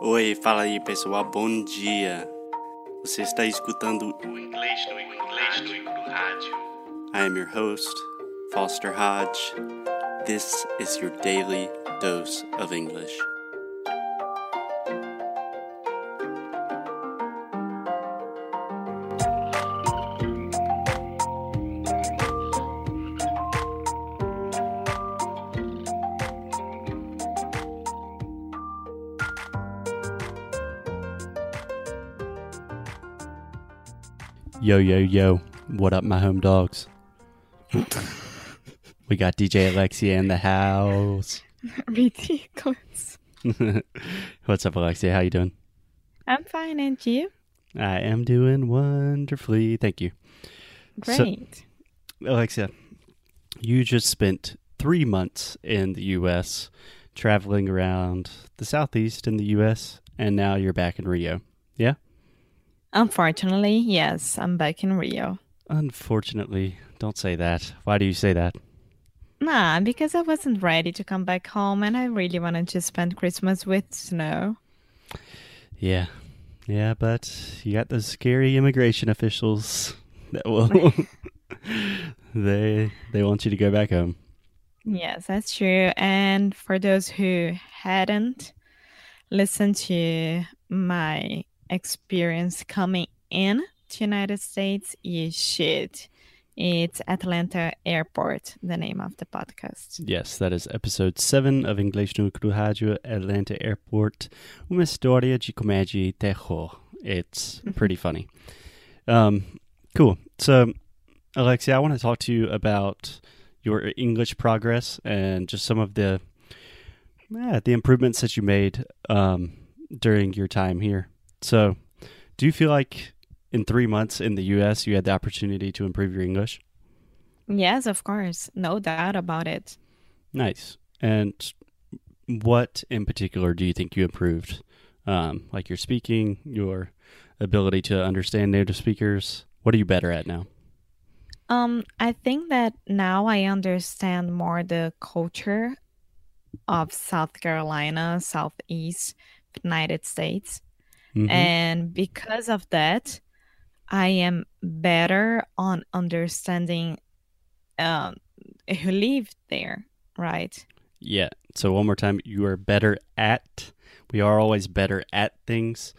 Oi, fala aí pessoal, bom dia. Você está escutando o inglês no inglês no rádio. I am your host, Foster Hodge. This is your daily dose of English. Yo, yo, yo. What up, my home dogs? we got DJ Alexia in the house. Ridiculous. What's up, Alexia? How you doing? I'm fine, and you? I am doing wonderfully. Thank you. So- Great. Alexia, you just spent three months in the U.S., traveling around the Southeast in the U.S., and now you're back in Rio. Yeah? Unfortunately, yes, I'm back in Rio. Unfortunately, don't say that. Why do you say that? Nah, because I wasn't ready to come back home and I really wanted to spend Christmas with snow. Yeah. Yeah, but you got those scary immigration officials that will they they want you to go back home. Yes, that's true. And for those who hadn't listened to my experience coming in to United States, you should. It's Atlanta Airport, the name of the podcast. Yes, that is episode 7 of English no Rádio, Atlanta Airport, uma história de comédia e terror. It's pretty funny. Um, cool. So, Alexia, I want to talk to you about your English progress and just some of the yeah, the improvements that you made um, during your time here. So, do you feel like in three months in the U.S. you had the opportunity to improve your English? Yes, of course. No doubt about it. Nice. And what in particular do you think you improved? Um, like your speaking, your ability to understand native speakers. What are you better at now? Um, I think that now I understand more the culture of South Carolina, Southeast United States. Mhm. And because of that, I am better on understanding um, who live there, right? yeah. So one more time, you are better at. We are always better at things.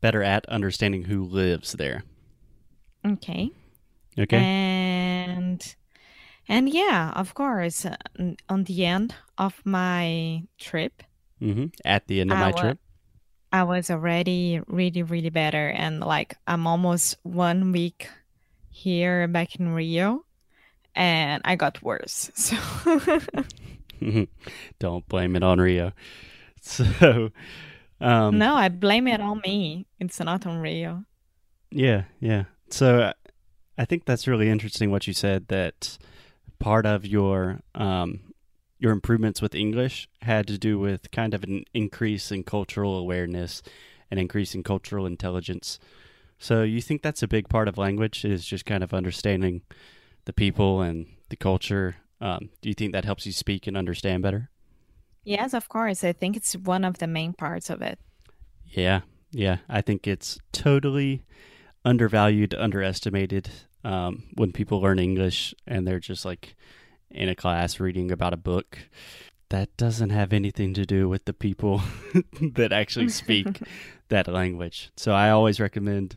Better at understanding who lives there. Okay. Okay. And and yeah, of course, uh, on the end of my trip, hmm At the end of I my wa- trip. I was already really, really better. And like, I'm almost one week here back in Rio, and I got worse. So, Don't blame it on Rio. So, um, no, I blame it on me. It's not on Rio. Yeah, yeah. So I think that's really interesting what you said that part of your um your improvements with English had to do with kind of an increase in cultural awareness and increase in cultural intelligence. So you think that's a big part of language is just kind of understanding the people and the culture. Um, do you think that helps you speak and understand better? Yes, of course. I think it's one of the main parts of it. Yeah, yeah. I think it's totally undervalued, underestimated um, when people learn English and they're just like in a class reading about a book. That doesn't have anything to do with the people that actually speak that language. So I always recommend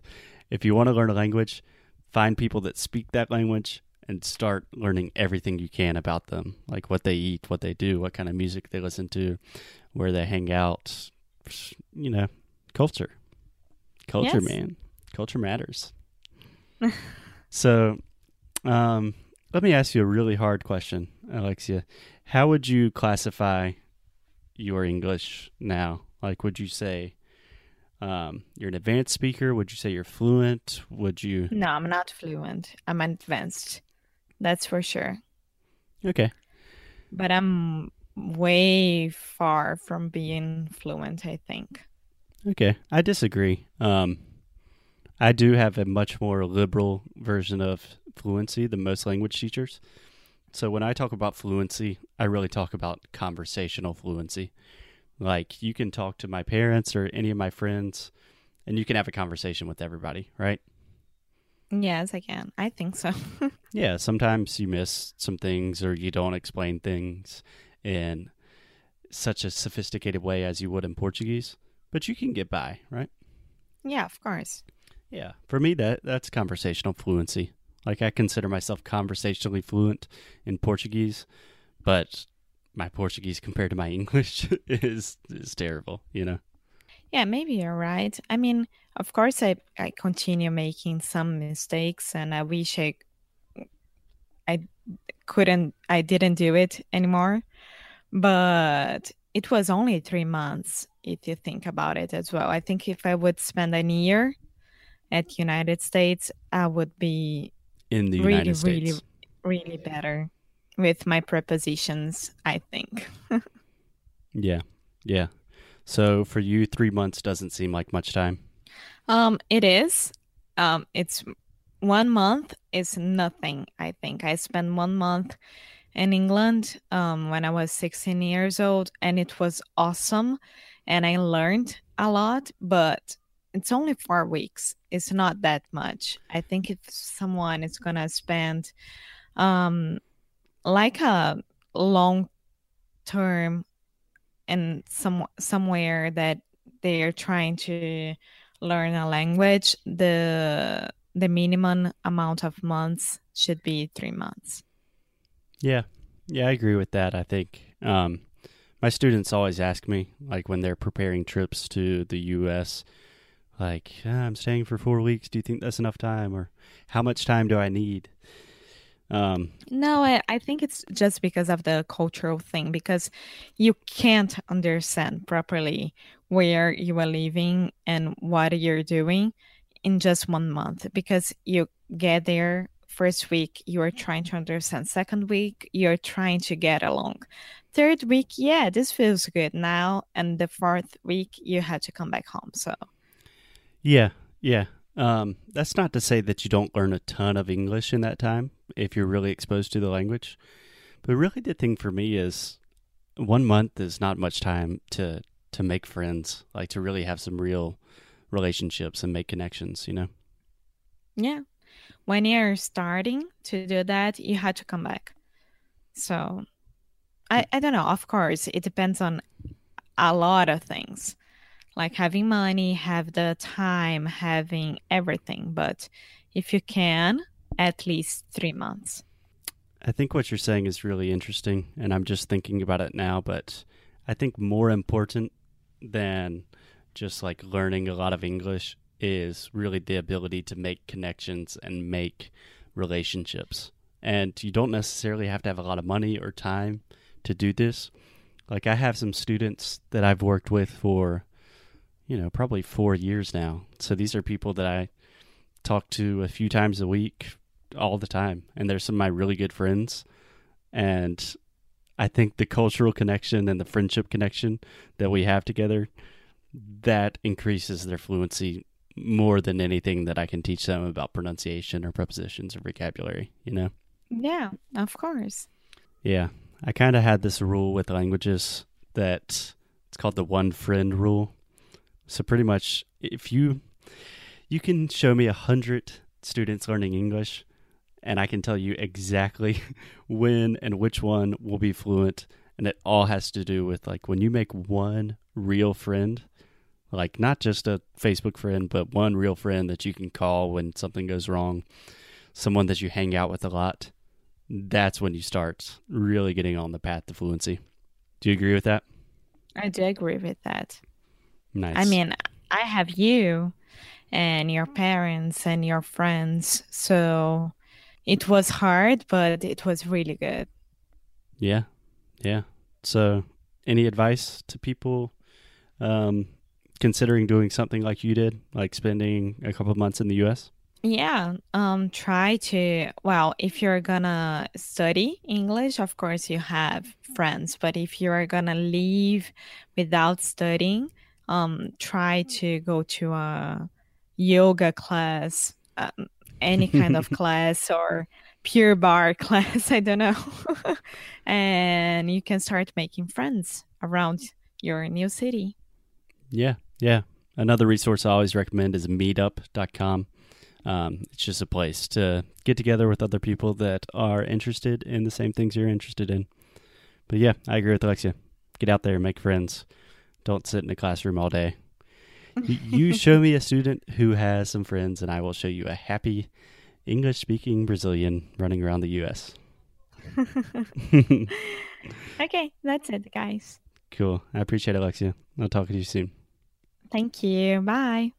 if you want to learn a language, find people that speak that language and start learning everything you can about them, like what they eat, what they do, what kind of music they listen to, where they hang out, you know, culture. Culture, Yes. man. Culture matters. so, um, let me ask you a really hard question, Alexia. How would you classify your English now? Like, would you say um, you're an advanced speaker? Would you say you're fluent? Would you? No, I'm not fluent. I'm advanced. That's for sure. Okay. But I'm way far from being fluent, I think. Okay, I disagree. Um, I do have a much more liberal version of fluency than most language teachers. So when I talk about fluency, I really talk about conversational fluency. Like you can talk to my parents or any of my friends and you can have a conversation with everybody, right? Yes, I can. I think so. yeah, sometimes you miss some things or you don't explain things in such a sophisticated way as you would in Portuguese, but you can get by, right? Yeah, of course. Yeah, for me that that's conversational fluency. Like I consider myself conversationally fluent in Portuguese, but my Portuguese compared to my English is is terrible, you know. Yeah, maybe you're right. I mean, of course I I continue making some mistakes and I wish I I couldn't I didn't do it anymore. But it was only 3 months if you think about it as well. I think if I would spend a year at United States, I would be in the really, United States. really, really better with my prepositions, I think. yeah. Yeah. So for you, three months doesn't seem like much time. Um, it is. Um, it's one month is nothing. I think I spent one month in England um, when I was 16 years old, and it was awesome, and I learned a lot. But it's only four weeks. It's not that much. I think if someone is gonna spend um like a long term and some somewhere that they are trying to learn a language, the the minimum amount of months should be three months. Yeah, yeah, I agree with that. I think um, my students always ask me, like when they're preparing trips to the U.S., like ah, I'm staying for four weeks. Do you think that's enough time, or how much time do I need? Um, no, I, I think it's just because of the cultural thing, because you can't understand properly where you are living and what you're doing in just one month because you get there first week you're trying to understand. Second week you're trying to get along. Third week yeah this feels good now. And the fourth week you had to come back home so yeah yeah um, that's not to say that you don't learn a ton of English in that time if you're really exposed to the language. But really, the thing for me is one month is not much time to to make friends, like to really have some real relationships and make connections. You know? Yeah. When you're starting to do that, you had to come back. So, I I don't know. Of course, it depends on a lot of things like having money, have the time, having everything. But if you can, at least three months. I think what you're saying is really interesting, and I'm just thinking about it now. But I think more important than just like learning a lot of English is really the ability to make connections and make relationships. And you don't necessarily have to have a lot of money or time to do this. Like, I have some students that I've worked with for you know, probably four years now. So these are people that I talk to a few times a week, all the time. And they're some of my really good friends. And I think the cultural connection and the friendship connection that we have together, that increases their fluency more than anything that I can teach them about pronunciation or prepositions or vocabulary, you know? Yeah, of course. Yeah. I kind of had this rule with languages that it's called the one friend rule so pretty much, if you you can show me a hundred students learning English, and I can tell you exactly when and which one will be fluent, and it all has to do with like when you make one real friend, like not just a Facebook friend, but one real friend that you can call when something goes wrong, someone that you hang out with a lot. That's when you start really getting on the path to fluency. Do you agree with that? I do agree with that. Nice. I mean, I have you and your parents and your friends. So it was hard, but it was really good. Yeah. Yeah. So, any advice to people um, considering doing something like you did, like spending a couple of months in the US? Yeah, um, try to. Well, if you're gonna study English, of course you have friends, but if you're gonna leave without studying, um, try to go to a yoga class, um, any kind of class, or Pure Barre class. I don't know. and you can start making friends around your new city. Yeah, yeah. Another resource I always recommend is meetup.com. Um, it's just a place to get together with other people that are interested in the same things you're interested in. But yeah, I agree with Alexia. Get out there, make friends. Don't sit in a classroom all day. you show me a student who has some friends, and I will show you a happy English speaking Brazilian running around the U.S. okay, that's it, guys. Cool. I appreciate it, Alexia. I'll talk to you soon. Thank you. Bye.